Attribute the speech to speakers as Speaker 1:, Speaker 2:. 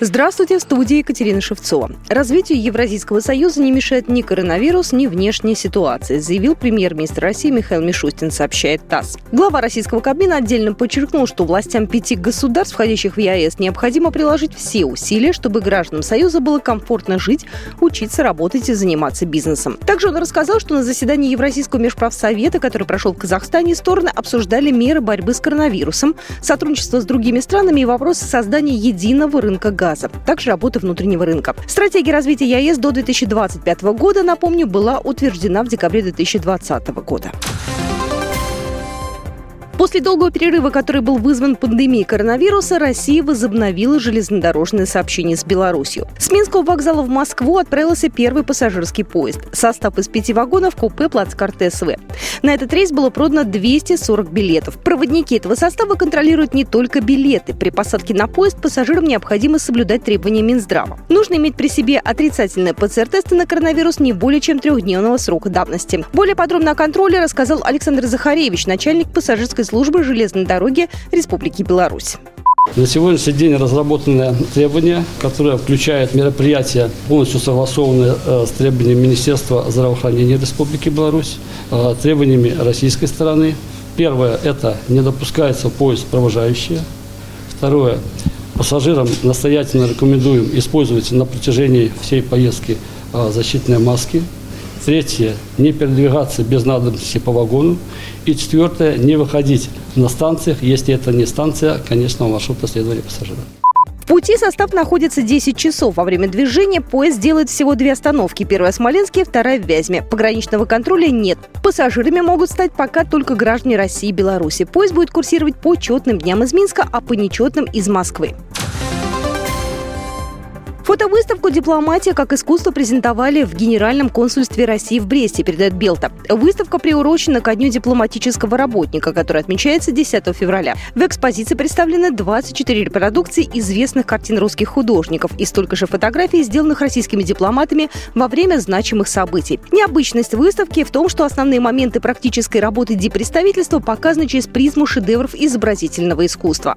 Speaker 1: Здравствуйте, в студии Екатерина Шевцова. Развитию Евразийского союза не мешает ни коронавирус, ни внешняя ситуация, заявил премьер-министр России Михаил Мишустин, сообщает ТАСС. Глава российского кабина отдельно подчеркнул, что властям пяти государств, входящих в ЕАЭС, необходимо приложить все усилия, чтобы гражданам Союза было комфортно жить, учиться, работать и заниматься бизнесом. Также он рассказал, что на заседании Евразийского межправсовета, который прошел в Казахстане, стороны обсуждали меры борьбы с коронавирусом, сотрудничество с другими странами и вопросы создания единого рынка газа газа, также работы внутреннего рынка. Стратегия развития ЕАЭС до 2025 года, напомню, была утверждена в декабре 2020 года. После долгого перерыва, который был вызван пандемией коронавируса, Россия возобновила железнодорожное сообщение с Беларусью. С Минского вокзала в Москву отправился первый пассажирский поезд. Состав из пяти вагонов купе плацкарт СВ. На этот рейс было продано 240 билетов. Проводники этого состава контролируют не только билеты. При посадке на поезд пассажирам необходимо соблюдать требования Минздрава. Нужно иметь при себе отрицательные ПЦР-тесты на коронавирус не более чем трехдневного срока давности. Более подробно о контроле рассказал Александр Захаревич, начальник пассажирской службы железной дороги Республики Беларусь.
Speaker 2: На сегодняшний день разработаны требования, которые включают мероприятия, полностью согласованные э, с требованиями Министерства здравоохранения Республики Беларусь, э, требованиями российской стороны. Первое – это не допускается поезд провожающие. Второе – пассажирам настоятельно рекомендуем использовать на протяжении всей поездки э, защитные маски – Третье – не передвигаться без надобности по вагону. И четвертое – не выходить на станциях, если это не станция конечного маршрута следования пассажиров.
Speaker 1: В пути состав находится 10 часов. Во время движения поезд делает всего две остановки. Первая в Смоленске, вторая в Вязьме. Пограничного контроля нет. Пассажирами могут стать пока только граждане России и Беларуси. Поезд будет курсировать по четным дням из Минска, а по нечетным из Москвы. Фотовыставку «Дипломатия как искусство» презентовали в Генеральном консульстве России в Бресте, передает Белта. Выставка приурочена ко Дню дипломатического работника, который отмечается 10 февраля. В экспозиции представлены 24 репродукции известных картин русских художников и столько же фотографий, сделанных российскими дипломатами во время значимых событий. Необычность выставки в том, что основные моменты практической работы дипредставительства показаны через призму шедевров изобразительного искусства.